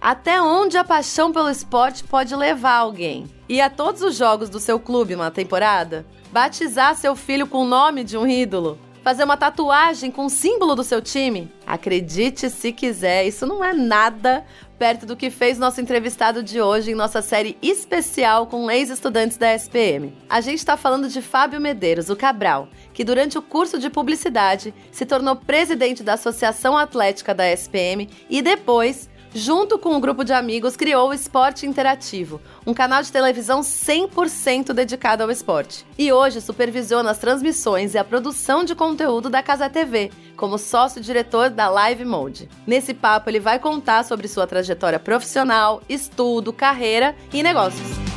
Até onde a paixão pelo esporte pode levar alguém? Ir a todos os jogos do seu clube uma temporada? Batizar seu filho com o nome de um ídolo? Fazer uma tatuagem com o símbolo do seu time? Acredite se quiser, isso não é nada perto do que fez nosso entrevistado de hoje em nossa série especial com ex-estudantes da SPM. A gente está falando de Fábio Medeiros, o Cabral, que durante o curso de publicidade se tornou presidente da Associação Atlética da SPM e depois junto com um grupo de amigos, criou o Esporte Interativo, um canal de televisão 100% dedicado ao esporte. E hoje supervisiona as transmissões e a produção de conteúdo da Casa TV, como sócio-diretor da Live Mode. Nesse papo, ele vai contar sobre sua trajetória profissional, estudo, carreira e negócios.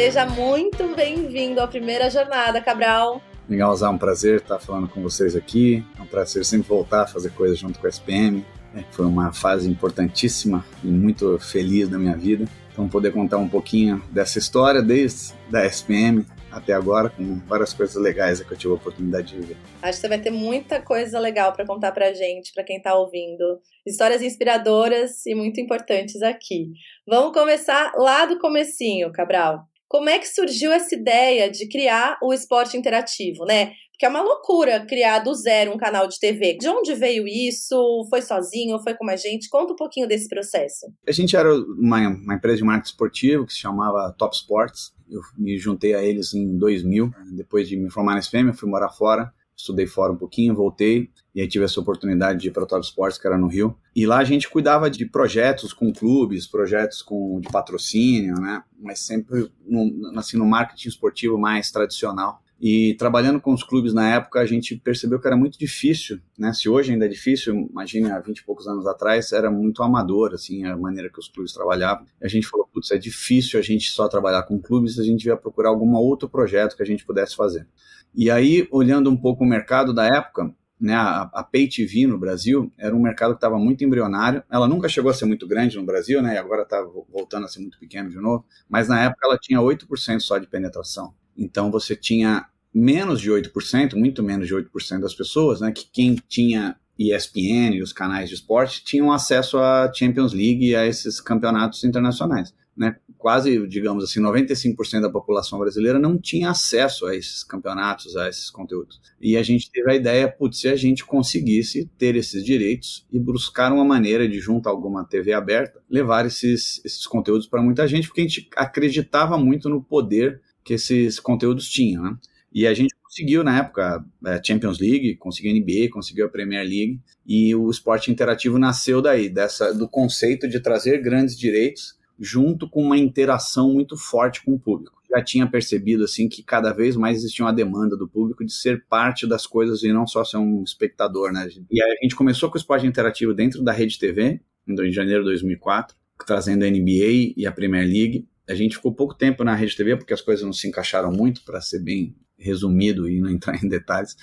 Seja muito bem-vindo à primeira jornada, Cabral. Legal, Zé, é um prazer estar falando com vocês aqui. É um prazer sempre voltar a fazer coisas junto com a SPM. É, foi uma fase importantíssima e muito feliz da minha vida. Então, poder contar um pouquinho dessa história desde da SPM até agora, com várias coisas legais que eu tive a oportunidade de viver. Acho que você vai ter muita coisa legal para contar pra gente, para quem está ouvindo. Histórias inspiradoras e muito importantes aqui. Vamos começar lá do comecinho, Cabral. Como é que surgiu essa ideia de criar o esporte interativo, né? Porque é uma loucura criar do zero um canal de TV. De onde veio isso? Foi sozinho? Foi com a gente? Conta um pouquinho desse processo. A gente era uma, uma empresa de marketing esportivo que se chamava Top Sports. Eu me juntei a eles em 2000. Depois de me formar na SPM, eu fui morar fora estudei fora um pouquinho, voltei e aí tive essa oportunidade de ir para o Top Sports, que era no Rio. E lá a gente cuidava de projetos com clubes, projetos com de patrocínio, né? Mas sempre no, assim, no marketing esportivo mais tradicional. E trabalhando com os clubes na época, a gente percebeu que era muito difícil, né? Se hoje ainda é difícil, imagine há 20 e poucos anos atrás, era muito amador, assim, a maneira que os clubes trabalhavam. E a gente falou, putz, é difícil a gente só trabalhar com clubes, a gente ia procurar algum outro projeto que a gente pudesse fazer. E aí, olhando um pouco o mercado da época, né, a, a Pay TV no Brasil era um mercado que estava muito embrionário. Ela nunca chegou a ser muito grande no Brasil, né, e agora está voltando a ser muito pequeno de novo, mas na época ela tinha 8% só de penetração. Então você tinha menos de 8%, muito menos de 8% das pessoas, né, que quem tinha ESPN e os canais de esporte tinham acesso à Champions League e a esses campeonatos internacionais né, quase, digamos assim, 95% da população brasileira não tinha acesso a esses campeonatos, a esses conteúdos. E a gente teve a ideia, putz, se a gente conseguisse ter esses direitos e buscar uma maneira de, junto a alguma TV aberta, levar esses, esses conteúdos para muita gente, porque a gente acreditava muito no poder que esses conteúdos tinham, né? E a gente conseguiu, na época, a é, Champions League, conseguiu a NBA, conseguiu a Premier League, e o esporte interativo nasceu daí, dessa, do conceito de trazer grandes direitos junto com uma interação muito forte com o público. Já tinha percebido assim que cada vez mais existia uma demanda do público de ser parte das coisas e não só ser um espectador, né? E aí a gente começou com o esporte interativo dentro da Rede TV, em janeiro de 2004, trazendo a NBA e a Premier League. A gente ficou pouco tempo na Rede TV porque as coisas não se encaixaram muito, para ser bem resumido e não entrar em detalhes,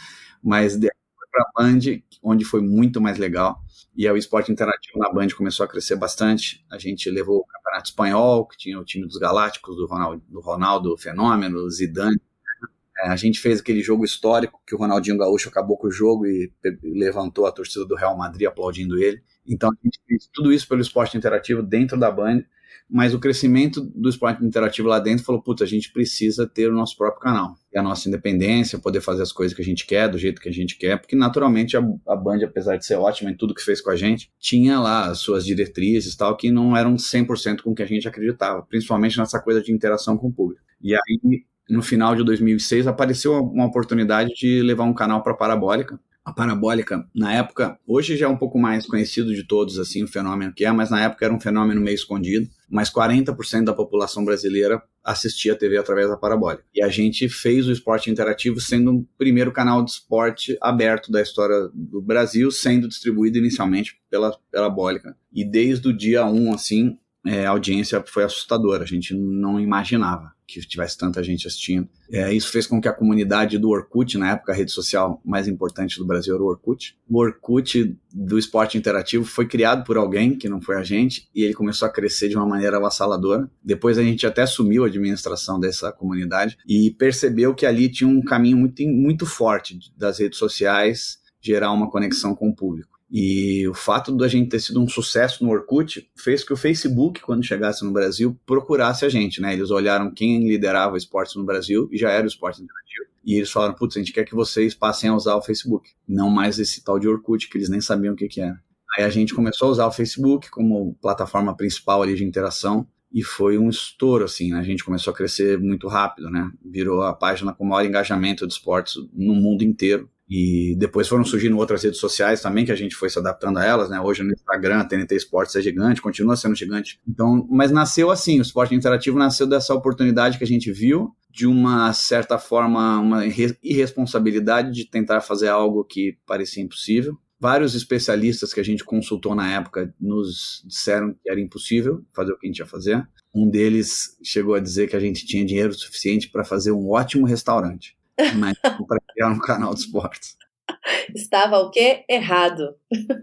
mas para a Band, onde foi muito mais legal. E o esporte interativo na Band começou a crescer bastante. A gente levou o Campeonato Espanhol, que tinha o time dos Galácticos, do Ronaldo, do Ronaldo Fenômeno, Zidane. É, a gente fez aquele jogo histórico que o Ronaldinho Gaúcho acabou com o jogo e levantou a torcida do Real Madrid aplaudindo ele. Então a gente fez tudo isso pelo esporte interativo dentro da Band mas o crescimento do esporte interativo lá dentro falou, putz, a gente precisa ter o nosso próprio canal, e a nossa independência, poder fazer as coisas que a gente quer, do jeito que a gente quer, porque naturalmente a, a Band, apesar de ser ótima em tudo que fez com a gente, tinha lá as suas diretrizes tal, que não eram 100% com o que a gente acreditava, principalmente nessa coisa de interação com o público. E aí, no final de 2006, apareceu uma oportunidade de levar um canal para Parabólica, a parabólica, na época, hoje já é um pouco mais conhecido de todos, assim, o fenômeno que é, mas na época era um fenômeno meio escondido. mas 40% da população brasileira assistia a TV através da parabólica. E a gente fez o esporte interativo sendo o primeiro canal de esporte aberto da história do Brasil, sendo distribuído inicialmente pela parabólica. E desde o dia 1, assim, é, a audiência foi assustadora. A gente não imaginava que tivesse tanta gente assistindo. É, isso fez com que a comunidade do Orkut, na época a rede social mais importante do Brasil era o Orkut, o Orkut do esporte interativo foi criado por alguém que não foi a gente e ele começou a crescer de uma maneira avassaladora. Depois a gente até assumiu a administração dessa comunidade e percebeu que ali tinha um caminho muito, muito forte das redes sociais gerar uma conexão com o público. E o fato da gente ter sido um sucesso no Orkut fez que o Facebook, quando chegasse no Brasil, procurasse a gente, né? Eles olharam quem liderava o esporte no Brasil e já era o esporte interativo. E eles falaram, putz, a gente quer que vocês passem a usar o Facebook, não mais esse tal de Orkut, que eles nem sabiam o que, que era. Aí a gente começou a usar o Facebook como plataforma principal ali de interação e foi um estouro, assim, né? A gente começou a crescer muito rápido, né? Virou a página com maior engajamento de esportes no mundo inteiro. E depois foram surgindo outras redes sociais também que a gente foi se adaptando a elas, né? Hoje no Instagram, a TNT Esportes é gigante, continua sendo gigante. Então, mas nasceu assim, o esporte interativo nasceu dessa oportunidade que a gente viu, de uma certa forma, uma irresponsabilidade de tentar fazer algo que parecia impossível. Vários especialistas que a gente consultou na época nos disseram que era impossível fazer o que a gente ia fazer. Um deles chegou a dizer que a gente tinha dinheiro suficiente para fazer um ótimo restaurante mas para criar um canal de esportes. Estava o quê? Errado.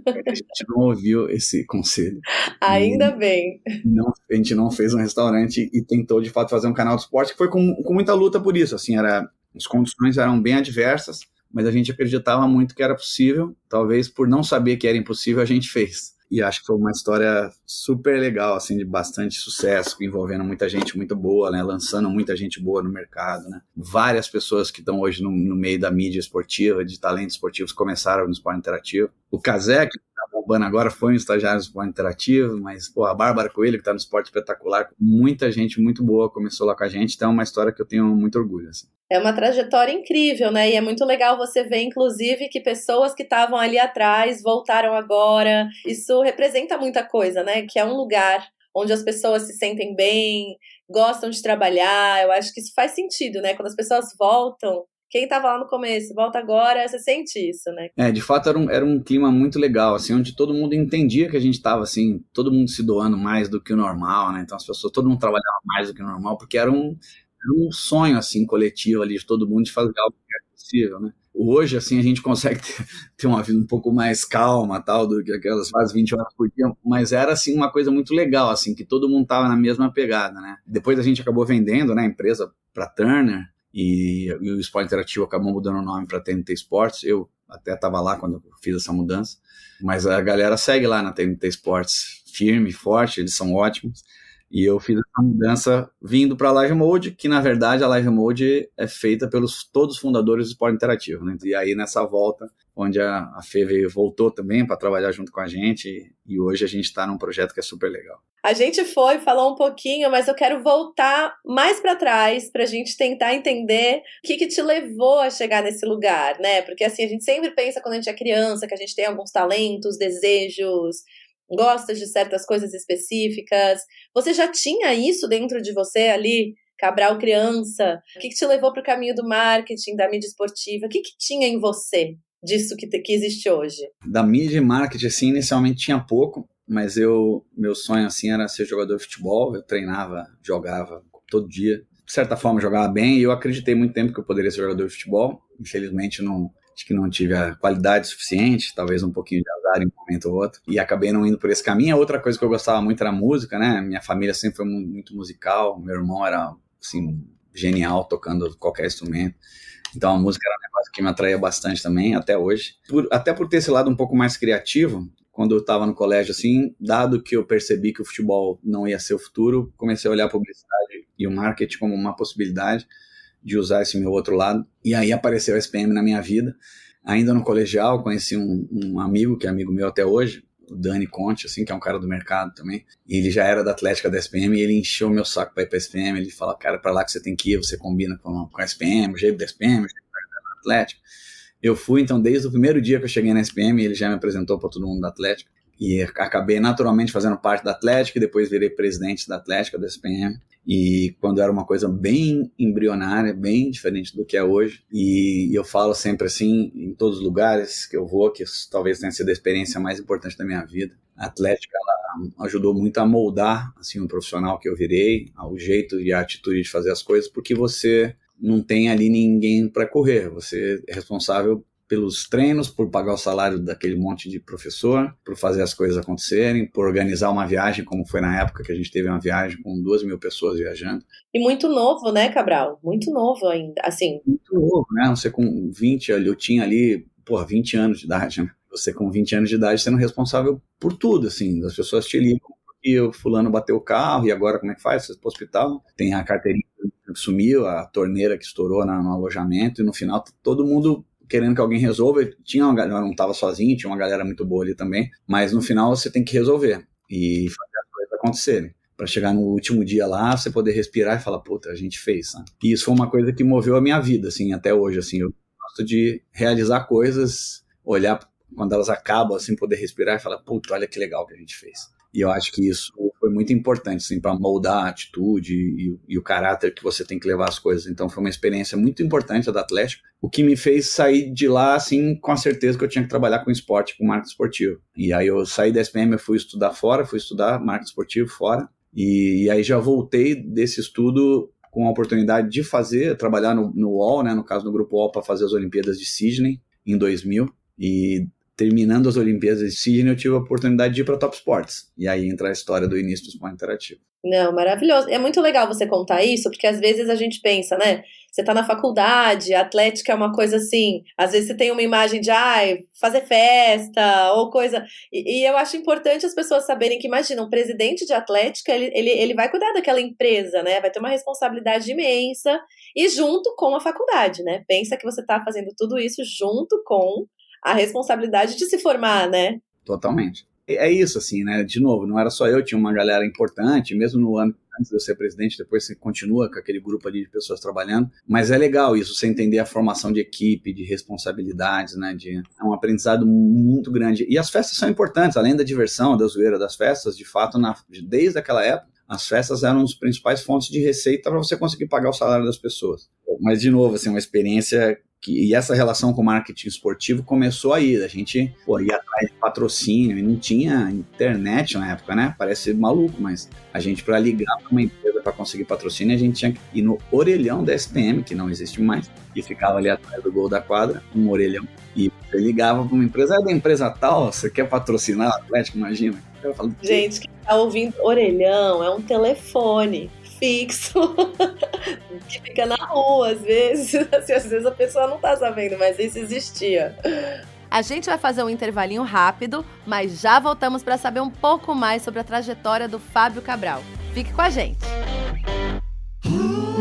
A gente não ouviu esse conselho. Ainda e bem. Não, a gente não fez um restaurante e tentou de fato fazer um canal de esporte, que foi com, com muita luta por isso. Assim, era, as condições eram bem adversas, mas a gente acreditava muito que era possível. Talvez por não saber que era impossível, a gente fez e acho que foi uma história super legal, assim, de bastante sucesso, envolvendo muita gente muito boa, né, lançando muita gente boa no mercado, né. Várias pessoas que estão hoje no, no, meio da mídia esportiva, de talentos esportivos, começaram no esporte interativo. O Kazé, está bombando agora, foi um estagiário esporte interativo, mas, pô, a Bárbara Coelho, que está no esporte espetacular, muita gente muito boa começou lá com a gente, então é uma história que eu tenho muito orgulho, assim é uma trajetória incrível, né? E é muito legal você ver, inclusive, que pessoas que estavam ali atrás voltaram agora. Isso representa muita coisa, né? Que é um lugar onde as pessoas se sentem bem, gostam de trabalhar. Eu acho que isso faz sentido, né? Quando as pessoas voltam, quem estava lá no começo, volta agora, você sente isso, né? É, de fato era um, era um clima muito legal, assim, onde todo mundo entendia que a gente estava, assim, todo mundo se doando mais do que o normal, né? Então as pessoas, todo mundo trabalhava mais do que o normal, porque era um, um sonho assim coletivo ali de todo mundo de fazer algo que é possível, né? Hoje, assim, a gente consegue ter, ter, uma vida um pouco mais calma, tal, do que aquelas quase 20 horas por dia, mas era, assim, uma coisa muito legal, assim, que todo mundo tava na mesma pegada, né? Depois a gente acabou vendendo, né, a empresa para Turner, e, e, o Esporte Interativo acabou mudando o nome para TNT Sports, eu até estava lá quando eu fiz essa mudança, mas a galera segue lá na TNT Sports firme, forte, eles são ótimos, e eu fiz essa mudança vindo para a Live Mode, que na verdade a Live Mode é feita pelos todos os fundadores do esporte interativo. Né? E aí nessa volta, onde a, a Fê veio, voltou também para trabalhar junto com a gente, e hoje a gente está num projeto que é super legal. A gente foi, falou um pouquinho, mas eu quero voltar mais para trás para a gente tentar entender o que, que te levou a chegar nesse lugar, né? Porque assim, a gente sempre pensa quando a gente é criança que a gente tem alguns talentos, desejos, gosta de certas coisas específicas. Você já tinha isso dentro de você ali? Cabral criança? O que, que te levou para o caminho do marketing, da mídia esportiva? O que, que tinha em você disso que, que existe hoje? Da mídia e marketing, assim, inicialmente tinha pouco, mas eu meu sonho assim era ser jogador de futebol. Eu treinava, jogava todo dia. De certa forma, jogava bem e eu acreditei muito tempo que eu poderia ser jogador de futebol. Infelizmente, não, acho que não tive a qualidade suficiente, talvez um pouquinho de azar em um momento ou outro, e acabei não indo por esse caminho. Outra coisa que eu gostava muito era música, né? Minha família sempre foi muito musical, meu irmão era, assim, genial tocando qualquer instrumento. Então a música era um negócio que me atraía bastante também, até hoje. Por, até por ter esse lado um pouco mais criativo, quando eu estava no colégio, assim, dado que eu percebi que o futebol não ia ser o futuro, comecei a olhar a publicidade e o marketing como uma possibilidade de usar esse meu outro lado. E aí apareceu a SPM na minha vida. Ainda no colegial, conheci um, um amigo, que é amigo meu até hoje, o Dani Conte, assim, que é um cara do mercado também. E ele já era da Atlética da SPM e ele encheu meu saco para ir pra SPM. Ele fala, cara, para lá que você tem que ir, você combina com, com a SPM, o jeito da SPM, o jeito da Atlética. Eu fui, então, desde o primeiro dia que eu cheguei na SPM, ele já me apresentou para todo mundo da Atlética. E acabei naturalmente fazendo parte da Atlética e depois virei presidente da Atlética, da SPM. E quando era uma coisa bem embrionária, bem diferente do que é hoje. E eu falo sempre assim, em todos os lugares que eu vou, que talvez tenha sido a experiência mais importante da minha vida. A Atlética ela ajudou muito a moldar assim o profissional que eu virei, o jeito e a atitude de fazer as coisas, porque você não tem ali ninguém para correr. Você é responsável pelos treinos, por pagar o salário daquele monte de professor, por fazer as coisas acontecerem, por organizar uma viagem, como foi na época que a gente teve uma viagem com duas mil pessoas viajando. E muito novo, né, Cabral? Muito novo ainda, assim. Muito novo, né? Você com 20, eu tinha ali, porra, 20 anos de idade, né? Você com 20 anos de idade sendo responsável por tudo, assim, as pessoas te ligam e o fulano bateu o carro, e agora como é que faz? Você para o hospital, tem a carteirinha que sumiu, a torneira que estourou no alojamento, e no final todo mundo querendo que alguém resolva. Tinha uma galera, não estava sozinho, tinha uma galera muito boa ali também, mas no final você tem que resolver e fazer as coisas acontecerem. Para chegar no último dia lá, você poder respirar e falar, puta, a gente fez. Né? E isso foi uma coisa que moveu a minha vida, assim, até hoje. Assim, eu gosto de realizar coisas, olhar quando elas acabam, assim, poder respirar e falar, puta, olha que legal que a gente fez. E eu acho que isso muito importante, assim, para moldar a atitude e, e, o caráter que você tem que levar as coisas. Então foi uma experiência muito importante a da Atlético, o que me fez sair de lá, assim, com a certeza que eu tinha que trabalhar com esporte, com marketing esportivo. E aí eu saí da SPM, fui estudar fora, fui estudar marketing esportivo fora, e, e aí já voltei desse estudo com a oportunidade de fazer, trabalhar no, no UOL, né, no caso no Grupo UOL, para fazer as Olimpíadas de Sydney em 2000. E terminando as Olimpíadas de Sydney, eu tive a oportunidade de ir para Top Sports. E aí entra a história do início do esporte interativo. Não, maravilhoso. É muito legal você contar isso, porque às vezes a gente pensa, né? Você tá na faculdade, atlética é uma coisa assim, às vezes você tem uma imagem de ai, fazer festa ou coisa. E, e eu acho importante as pessoas saberem que, imagina, um presidente de atlética, ele, ele, ele vai cuidar daquela empresa, né? Vai ter uma responsabilidade imensa e junto com a faculdade, né? Pensa que você tá fazendo tudo isso junto com a responsabilidade de se formar, né? Totalmente. É isso, assim, né? De novo, não era só eu, tinha uma galera importante, mesmo no ano antes de eu ser presidente, depois você continua com aquele grupo ali de pessoas trabalhando. Mas é legal isso, você entender a formação de equipe, de responsabilidades, né? De, é um aprendizado muito grande. E as festas são importantes, além da diversão, da zoeira das festas, de fato, na, desde aquela época, as festas eram as principais fontes de receita para você conseguir pagar o salário das pessoas. Mas, de novo, assim, uma experiência que, e essa relação com o marketing esportivo começou aí. A gente pô, ia atrás de patrocínio e não tinha internet na época, né? Parece maluco, mas a gente, para ligar para uma empresa para conseguir patrocínio, a gente tinha que ir no orelhão da SPM, que não existe mais, e ficava ali atrás do gol da quadra, um orelhão. E você ligava para uma empresa, é da empresa tal, você quer patrocinar o Atlético, imagina. Falo, gente, que tá ouvindo orelhão é um telefone fixo que fica na rua às vezes. Assim, às vezes a pessoa não tá sabendo, mas isso existia. A gente vai fazer um intervalinho rápido, mas já voltamos para saber um pouco mais sobre a trajetória do Fábio Cabral. Fique com a gente.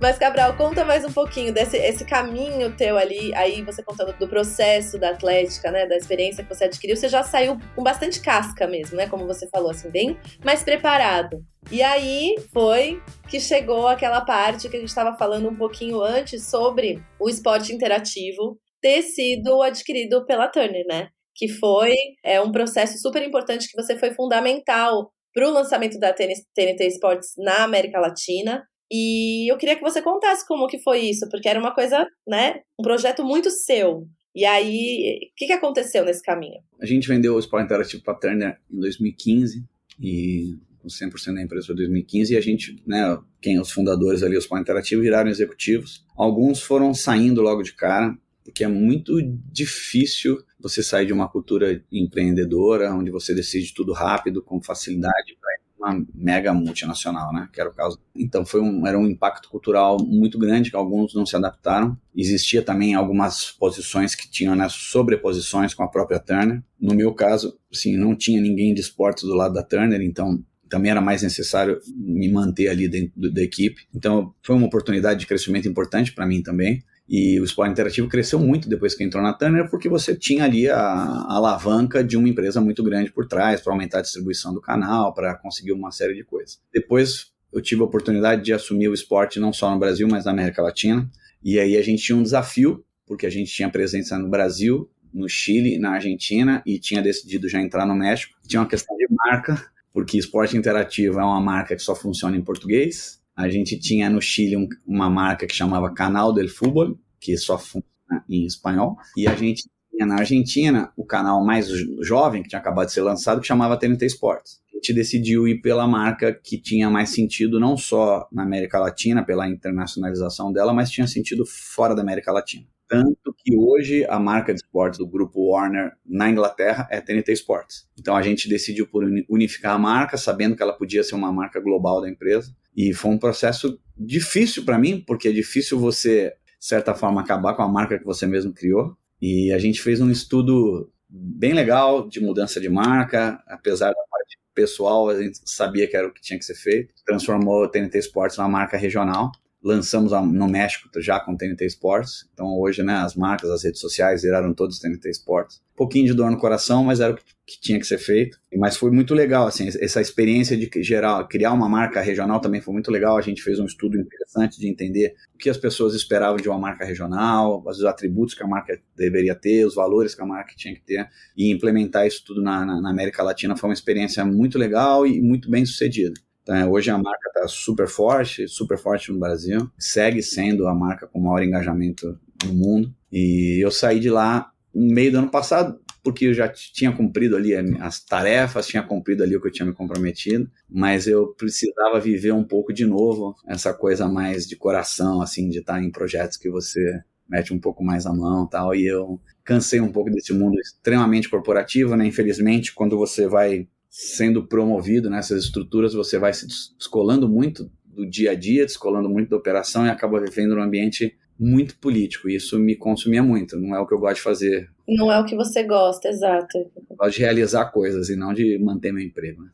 Mas, Cabral, conta mais um pouquinho desse esse caminho teu ali, aí você contando do processo da Atlética, né? Da experiência que você adquiriu. Você já saiu com bastante casca mesmo, né? Como você falou, assim, bem mais preparado. E aí foi que chegou aquela parte que a gente estava falando um pouquinho antes sobre o esporte interativo ter sido adquirido pela Turner, né? Que foi é, um processo super importante que você foi fundamental para o lançamento da TNT Sports na América Latina. E eu queria que você contasse como que foi isso, porque era uma coisa, né, um projeto muito seu. E aí, o que, que aconteceu nesse caminho? A gente vendeu o Sport Interativo para Turner em 2015 e com 100% da empresa foi 2015 e a gente, né, quem os fundadores ali, os Sport Interativo, viraram executivos. Alguns foram saindo logo de cara, porque é muito difícil você sair de uma cultura empreendedora, onde você decide tudo rápido, com facilidade para uma mega multinacional, né? Que era o caso. Então foi um, era um impacto cultural muito grande que alguns não se adaptaram. Existia também algumas posições que tinham né, sobreposições com a própria Turner. No meu caso, sim, não tinha ninguém de esportes do lado da Turner, então também era mais necessário me manter ali dentro da equipe. Então foi uma oportunidade de crescimento importante para mim também. E o esporte interativo cresceu muito depois que entrou na Turner, porque você tinha ali a, a alavanca de uma empresa muito grande por trás para aumentar a distribuição do canal, para conseguir uma série de coisas. Depois eu tive a oportunidade de assumir o esporte não só no Brasil, mas na América Latina. E aí a gente tinha um desafio, porque a gente tinha presença no Brasil, no Chile, na Argentina e tinha decidido já entrar no México. Tinha uma questão de marca, porque esporte interativo é uma marca que só funciona em português a gente tinha no Chile um, uma marca que chamava Canal del Fútbol, que só funciona em espanhol, e a gente na Argentina o canal mais jovem, que tinha acabado de ser lançado, que chamava TNT Sports. A gente decidiu ir pela marca que tinha mais sentido não só na América Latina, pela internacionalização dela, mas tinha sentido fora da América Latina. Tanto que hoje a marca de esportes do grupo Warner na Inglaterra é TNT Sports. Então a gente decidiu por unificar a marca, sabendo que ela podia ser uma marca global da empresa. E foi um processo difícil para mim, porque é difícil você, de certa forma, acabar com a marca que você mesmo criou. E a gente fez um estudo bem legal de mudança de marca, apesar da parte pessoal, a gente sabia que era o que tinha que ser feito. Transformou a TNT Sports numa marca regional lançamos no México já com TNT Sports. Então hoje, né, as marcas, as redes sociais viraram todos TNT Sports. Um pouquinho de dor no coração, mas era o que, que tinha que ser feito. Mas foi muito legal, assim, essa experiência de gerar, criar uma marca regional também foi muito legal. A gente fez um estudo interessante de entender o que as pessoas esperavam de uma marca regional, os atributos que a marca deveria ter, os valores que a marca tinha que ter e implementar isso tudo na, na, na América Latina foi uma experiência muito legal e muito bem sucedida. Então, hoje a marca está super forte, super forte no Brasil, segue sendo a marca com maior engajamento no mundo. E eu saí de lá no meio do ano passado, porque eu já tinha cumprido ali as tarefas, tinha cumprido ali o que eu tinha me comprometido, mas eu precisava viver um pouco de novo essa coisa mais de coração, assim, de estar em projetos que você mete um pouco mais a mão tal, e eu cansei um pouco desse mundo extremamente corporativo, né? Infelizmente, quando você vai sendo promovido nessas estruturas, você vai se descolando muito do dia a dia, descolando muito da operação e acaba vivendo num ambiente muito político. E isso me consumia muito. Não é o que eu gosto de fazer. Não é o que você gosta, exato. Eu gosto de realizar coisas e não de manter meu emprego. Né?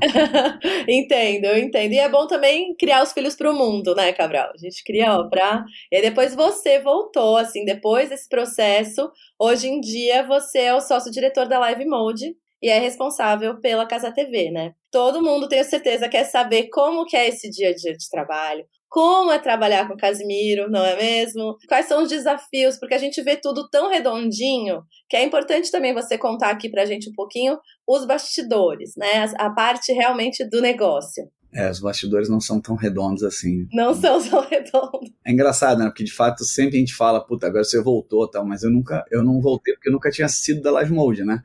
entendo, eu entendo. E é bom também criar os filhos para o mundo, né, Cabral? A gente cria ó, pra. E aí depois você voltou, assim, depois desse processo. Hoje em dia você é o sócio-diretor da Live Mode e é responsável pela Casa TV, né? Todo mundo, tenho certeza, quer saber como que é esse dia a dia de trabalho, como é trabalhar com o Casimiro, não é mesmo? Quais são os desafios? Porque a gente vê tudo tão redondinho que é importante também você contar aqui pra gente um pouquinho os bastidores, né? A parte realmente do negócio. É, os bastidores não são tão redondos assim. Não são tão redondos. É engraçado, né? Porque de fato sempre a gente fala, puta, agora você voltou tal, mas eu nunca, eu não voltei porque eu nunca tinha sido da Live Mode, né?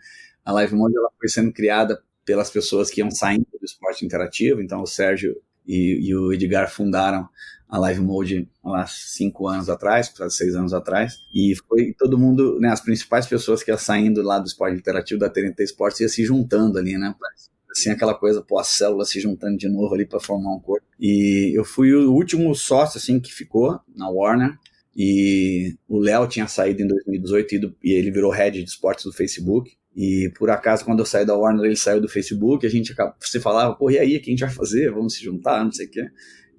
A Live Mode ela foi sendo criada pelas pessoas que iam saindo do esporte interativo, então o Sérgio e, e o Edgar fundaram a Live Mode há cinco anos atrás, seis anos atrás, e foi todo mundo, né, as principais pessoas que iam saindo lá do esporte interativo da TNT Esportes ia se juntando ali, né, assim, aquela coisa, pô, as células se juntando de novo ali para formar um corpo. E eu fui o último sócio, assim, que ficou na Warner, e o Léo tinha saído em 2018 e ele virou head de esportes do Facebook. E por acaso, quando eu saí da Warner, ele saiu do Facebook, a gente se falava, pô, e aí, o que a gente vai fazer? Vamos se juntar, não sei o quê.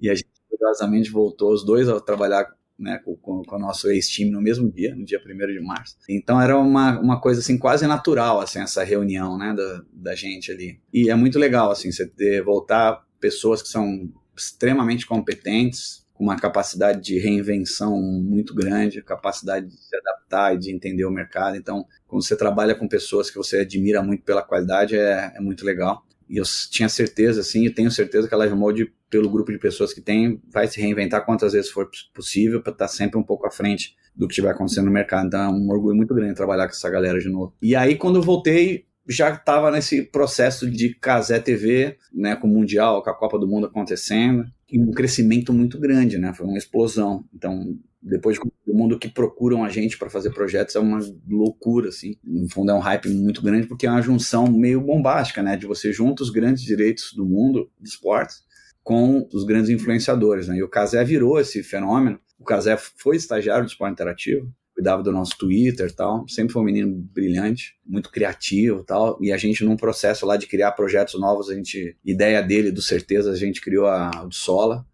E a gente, curiosamente, voltou os dois a trabalhar né, com, com, o nosso ex-time no mesmo dia, no dia 1 de março. Então era uma, uma coisa assim quase natural assim essa reunião, né, da, da gente ali. E é muito legal assim você ter, voltar pessoas que são extremamente competentes, com uma capacidade de reinvenção muito grande, capacidade de se adaptar e de entender o mercado. Então, quando você trabalha com pessoas que você admira muito pela qualidade, é, é muito legal. E eu tinha certeza, assim, e tenho certeza que a Live Mode, pelo grupo de pessoas que tem, vai se reinventar quantas vezes for possível para estar tá sempre um pouco à frente do que estiver acontecendo no mercado. Então, é um orgulho muito grande trabalhar com essa galera de novo. E aí, quando eu voltei, já estava nesse processo de Casé TV, né, com o Mundial, com a Copa do Mundo acontecendo, um crescimento muito grande, né? Foi uma explosão. Então, depois do mundo que procuram a gente para fazer projetos é uma loucura, assim. No fundo é um hype muito grande porque é uma junção meio bombástica, né? De você junta os grandes direitos do mundo de esportes com os grandes influenciadores, né? E o Casé virou esse fenômeno. O Casé foi estagiário de esporte interativo, cuidava do nosso Twitter tal, sempre foi um menino brilhante, muito criativo tal, e a gente num processo lá de criar projetos novos, a gente, ideia dele, do Certeza, a gente criou a, o Sola,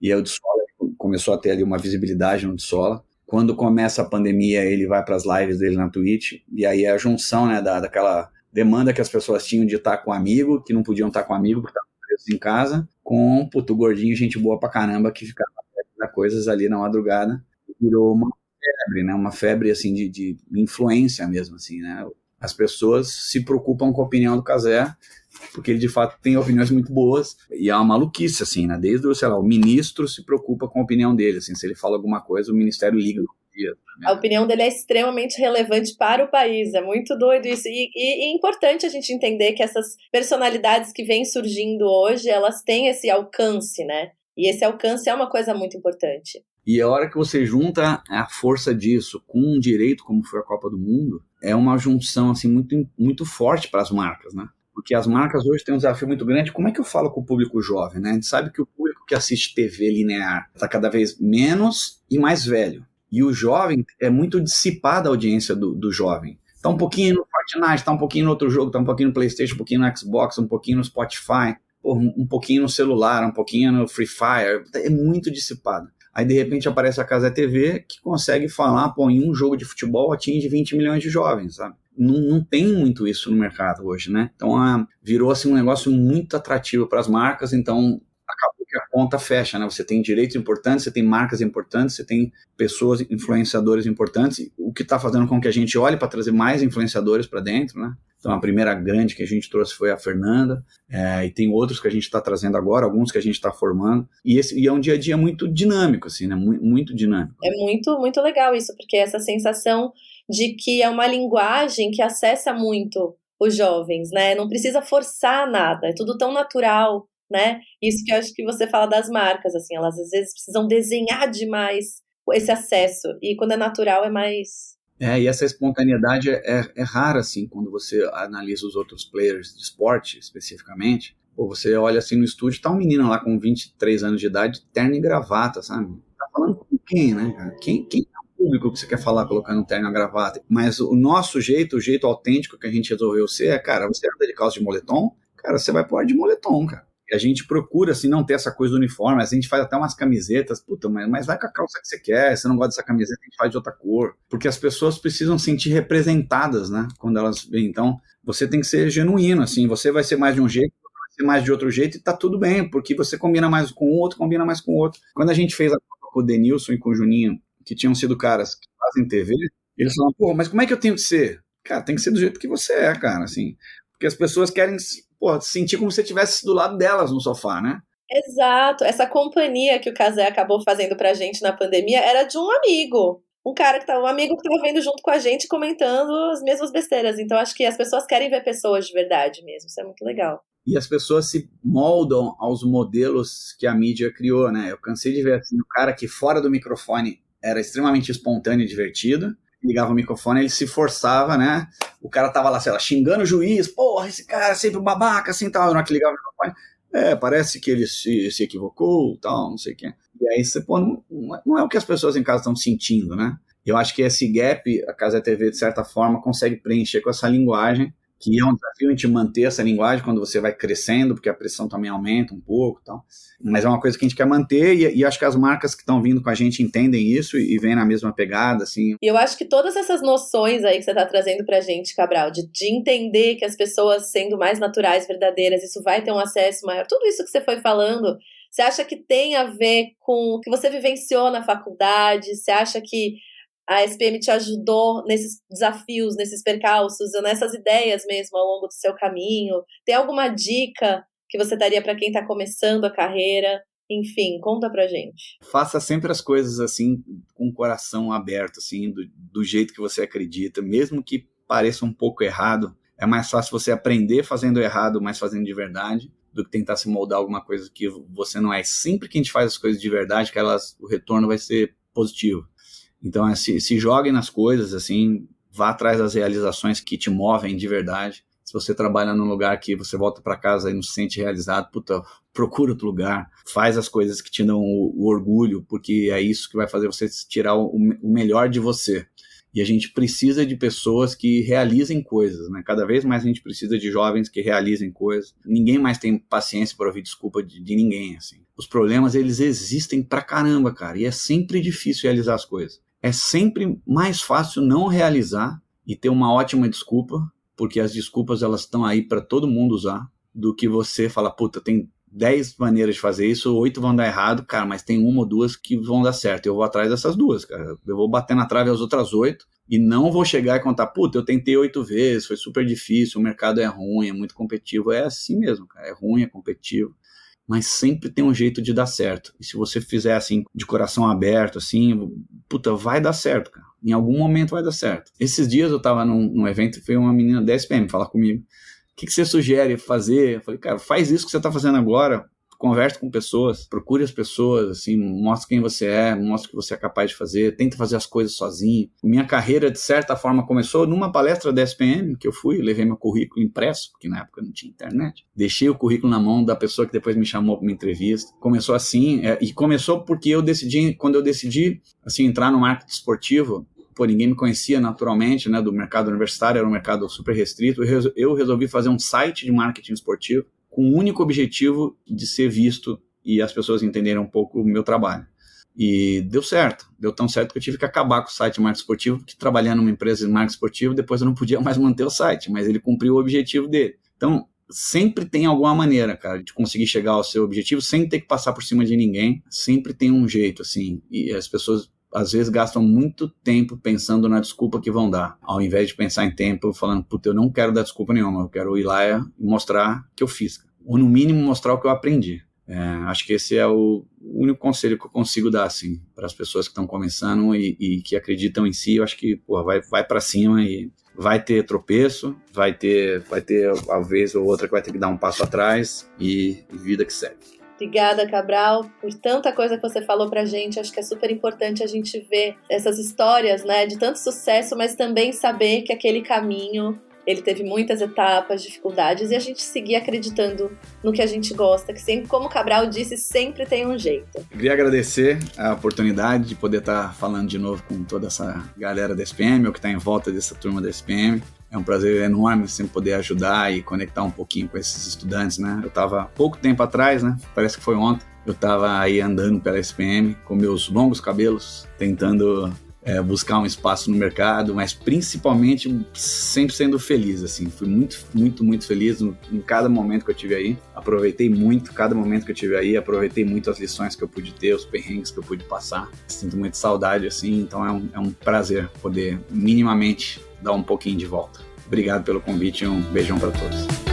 e aí o Sola começou a ter ali uma visibilidade no Sola. Quando começa a pandemia, ele vai para as lives dele na Twitch, e aí é a junção, né, da, daquela demanda que as pessoas tinham de estar com um amigo, que não podiam estar com um amigo porque estavam presos em casa, com um puto gordinho, gente boa pra caramba, que ficava coisas ali na madrugada, virou uma febre, né? Uma febre assim de, de influência mesmo, assim, né? As pessoas se preocupam com a opinião do Casé, porque ele de fato tem opiniões muito boas e é uma maluquice, assim, né? Desde, sei lá, o ministro se preocupa com a opinião dele, assim, se ele fala alguma coisa, o ministério liga. Né? A opinião dele é extremamente relevante para o país, é muito doido isso. E, e, e, é importante a gente entender que essas personalidades que vêm surgindo hoje, elas têm esse alcance, né? E esse alcance é uma coisa muito importante. E a hora que você junta a força disso com um direito como foi a Copa do Mundo, é uma junção assim muito, muito forte para as marcas, né? Porque as marcas hoje têm um desafio muito grande. Como é que eu falo com o público jovem, né? A gente sabe que o público que assiste TV linear está cada vez menos e mais velho. E o jovem é muito dissipada a audiência do, do jovem. Está um pouquinho no Fortnite, está um pouquinho no outro jogo, está um pouquinho no PlayStation, um pouquinho no Xbox, um pouquinho no Spotify, um pouquinho no celular, um pouquinho no Free Fire. É muito dissipado. Aí de repente aparece a Casa TV que consegue falar, pô, em um jogo de futebol atinge 20 milhões de jovens, sabe? Não, não tem muito isso no mercado hoje, né? Então ah, virou assim um negócio muito atrativo para as marcas, então a conta fecha, né? Você tem direitos importantes, você tem marcas importantes, você tem pessoas, influenciadores importantes, o que está fazendo com que a gente olhe para trazer mais influenciadores para dentro, né? Então, a primeira grande que a gente trouxe foi a Fernanda, é, e tem outros que a gente está trazendo agora, alguns que a gente está formando. E, esse, e é um dia a dia muito dinâmico, assim, né? Muito, muito dinâmico. É muito, muito legal isso, porque essa sensação de que é uma linguagem que acessa muito os jovens, né? Não precisa forçar nada, é tudo tão natural, né? Isso que eu acho que você fala das marcas, assim, elas às vezes precisam desenhar demais esse acesso, e quando é natural é mais é, e essa espontaneidade é, é, rara, assim, quando você analisa os outros players de esporte, especificamente. Ou você olha assim no estúdio, tá um menino lá com 23 anos de idade, terno e gravata, sabe? Tá falando com quem, né? Quem, quem é o público que você quer falar colocando terno e gravata? Mas o nosso jeito, o jeito autêntico que a gente resolveu ser é, cara, você anda de calça de moletom, cara, você vai pôr de moletom, cara a gente procura, assim, não ter essa coisa do uniforme. A gente faz até umas camisetas. Puta, mas, mas vai com a calça que você quer. Se não gosta dessa camiseta, a gente faz de outra cor. Porque as pessoas precisam sentir representadas, né? Quando elas vêm. Então, você tem que ser genuíno, assim. Você vai ser mais de um jeito, vai ser mais de outro jeito e tá tudo bem. Porque você combina mais com um, outro combina mais com o outro. Quando a gente fez a Copa com o Denilson e com o Juninho, que tinham sido caras que fazem TV, eles falaram, pô, mas como é que eu tenho que ser? Cara, tem que ser do jeito que você é, cara, assim. Porque as pessoas querem pô, sentir como se estivesse do lado delas no sofá, né? Exato. Essa companhia que o Casé acabou fazendo pra gente na pandemia era de um amigo. Um cara que tá, um amigo que tava vendo junto com a gente comentando as mesmas besteiras. Então acho que as pessoas querem ver pessoas de verdade mesmo. Isso é muito legal. E as pessoas se moldam aos modelos que a mídia criou, né? Eu cansei de ver assim, o cara que fora do microfone era extremamente espontâneo e divertido, ligava o microfone, ele se forçava, né? O cara tava lá, sei lá, xingando o juiz, porra, esse cara é sempre um babaca, assim, tal. Na hora que ligava o microfone, é, parece que ele se, se equivocou, tal, não sei o quê. E aí você, pô, não, não é o que as pessoas em casa estão sentindo, né? Eu acho que esse gap, a Casa TV, de certa forma, consegue preencher com essa linguagem que é um desafio a gente manter essa linguagem quando você vai crescendo, porque a pressão também aumenta um pouco tal. Mas é uma coisa que a gente quer manter e, e acho que as marcas que estão vindo com a gente entendem isso e, e vêm na mesma pegada, assim. E eu acho que todas essas noções aí que você está trazendo pra gente, Cabral, de, de entender que as pessoas sendo mais naturais, verdadeiras, isso vai ter um acesso maior, tudo isso que você foi falando, você acha que tem a ver com o que você vivenciou na faculdade? Você acha que a SPM te ajudou nesses desafios, nesses percalços, nessas ideias mesmo ao longo do seu caminho? Tem alguma dica que você daria para quem está começando a carreira? Enfim, conta pra gente. Faça sempre as coisas assim, com o coração aberto, assim, do, do jeito que você acredita, mesmo que pareça um pouco errado. É mais fácil você aprender fazendo errado, mas fazendo de verdade, do que tentar se moldar alguma coisa que você não é. Sempre que a gente faz as coisas de verdade, que elas, o retorno vai ser positivo. Então, é, se, se joguem nas coisas, assim, vá atrás das realizações que te movem de verdade. Se você trabalha num lugar que você volta para casa e não se sente realizado, puta, procura outro lugar, faz as coisas que te dão o, o orgulho, porque é isso que vai fazer você tirar o, o melhor de você. E a gente precisa de pessoas que realizem coisas, né? Cada vez mais a gente precisa de jovens que realizem coisas. Ninguém mais tem paciência para ouvir desculpa de, de, ninguém, assim. Os problemas, eles existem pra caramba, cara. E é sempre difícil realizar as coisas. É sempre mais fácil não realizar e ter uma ótima desculpa, porque as desculpas, elas estão aí para todo mundo usar, do que você falar, puta, tem 10 maneiras de fazer isso, oito vão dar errado, cara, mas tem uma ou duas que vão dar certo. Eu vou atrás dessas duas, cara. Eu vou bater na trave as outras oito e não vou chegar e contar, puta, eu tentei oito vezes, foi super difícil, o mercado é ruim, é muito competitivo. É assim mesmo, cara. É ruim, é competitivo. Mas sempre tem um jeito de dar certo. E se você fizer assim, de coração aberto, assim, puta, vai dar certo, cara. Em algum momento vai dar certo. Esses dias eu tava num, num evento e veio uma menina da SPM falar comigo que, que você sugere fazer? Eu falei, cara, faz isso que você está fazendo agora, converse com pessoas, procure as pessoas, assim, mostre quem você é, mostre o que você é capaz de fazer, tente fazer as coisas sozinho. Minha carreira, de certa forma, começou numa palestra da SPM que eu fui, levei meu currículo impresso, porque na época não tinha internet. Deixei o currículo na mão da pessoa que depois me chamou para uma entrevista. Começou assim, é, e começou porque eu decidi, quando eu decidi, assim, entrar no marketing esportivo, pô, ninguém me conhecia naturalmente, né, do mercado universitário, era um mercado super restrito. Eu resolvi fazer um site de marketing esportivo com o único objetivo de ser visto e as pessoas entenderem um pouco o meu trabalho. E deu certo, deu tão certo que eu tive que acabar com o site de marketing esportivo, porque trabalhando numa empresa de marketing esportivo, depois eu não podia mais manter o site, mas ele cumpriu o objetivo dele. Então, sempre tem alguma maneira, cara, de conseguir chegar ao seu objetivo sem ter que passar por cima de ninguém. Sempre tem um jeito, assim. E as pessoas às vezes gastam muito tempo pensando na desculpa que vão dar, ao invés de pensar em tempo falando, puta, eu não quero dar desculpa nenhuma, eu quero ir lá e mostrar que eu fiz, ou no mínimo mostrar o que eu aprendi. É, acho que esse é o único conselho que eu consigo dar assim para as pessoas que estão começando e, e, que acreditam em si. Eu acho que porra, vai, vai para cima e vai ter tropeço, vai ter, vai ter a vez ou outra que vai ter que dar um passo atrás e, e vida que segue. Obrigada, Cabral, por tanta coisa que você falou pra gente. Acho que é super importante a gente ver essas histórias, né, de tanto sucesso, mas também saber que aquele caminho ele teve muitas etapas, dificuldades, e a gente seguir acreditando no que a gente gosta, que sempre, como o Cabral disse, sempre tem um jeito. Queria agradecer a oportunidade de poder estar falando de novo com toda essa galera da SPM, ou que está em volta dessa turma da SPM. É um prazer enorme sempre poder ajudar e conectar um pouquinho com esses estudantes, né? Eu estava pouco tempo atrás, né? Parece que foi ontem. Eu estava aí andando pela SPM com meus longos cabelos, tentando é, buscar um espaço no mercado, mas principalmente sempre sendo feliz, assim. Fui muito, muito, muito feliz em cada momento que eu tive aí. Aproveitei muito cada momento que eu tive aí, aproveitei muito as lições que eu pude ter, os perrengues que eu pude passar. Sinto muita saudade, assim, então é um, é um prazer poder minimamente dar um pouquinho de volta. Obrigado pelo convite e um beijão para todos.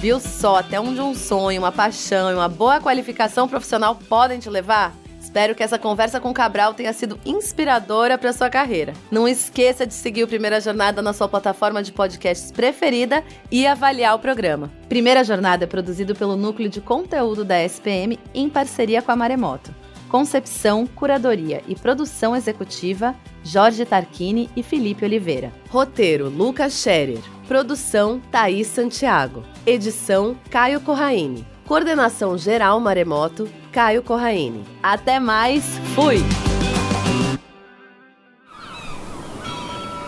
Viu só até onde um sonho, uma paixão e uma boa qualificação profissional podem te levar? Espero que essa conversa com o Cabral tenha sido inspiradora para sua carreira. Não esqueça de seguir o Primeira Jornada na sua plataforma de podcasts preferida e avaliar o programa. Primeira Jornada é produzido pelo Núcleo de Conteúdo da SPM em parceria com a Maremoto. Concepção, curadoria e produção executiva, Jorge Tarquini e Felipe Oliveira. Roteiro, Lucas Scherer. Produção, Thaís Santiago. Edição, Caio Corraine. Coordenação Geral Maremoto, Caio Corraine. Até mais, fui!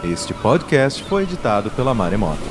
Este podcast foi editado pela Maremoto.